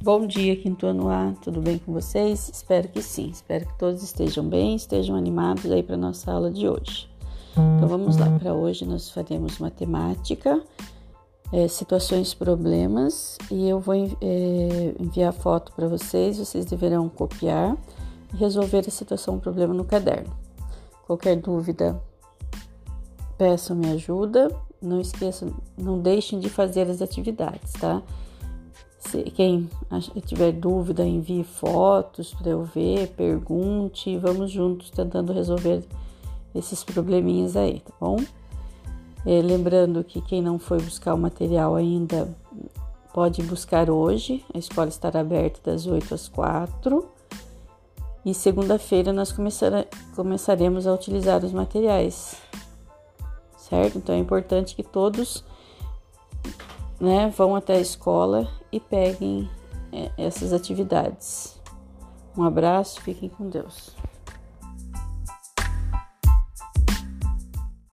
Bom dia, quinto ano A, tudo bem com vocês? Espero que sim, espero que todos estejam bem, estejam animados aí para nossa aula de hoje. Então vamos lá, para hoje nós faremos matemática, é, situações, problemas e eu vou é, enviar foto para vocês, vocês deverão copiar e resolver a situação, problema no caderno. Qualquer dúvida, peçam me ajuda, não esqueçam, não deixem de fazer as atividades, tá? Quem tiver dúvida, envie fotos para eu ver, pergunte, vamos juntos tentando resolver esses probleminhas aí, tá bom? É, lembrando que quem não foi buscar o material ainda pode buscar hoje, a escola estará aberta das 8 às 4 e segunda-feira nós começaremos a utilizar os materiais, certo? Então é importante que todos né, vão até a escola e peguem é, essas atividades. Um abraço, fiquem com Deus.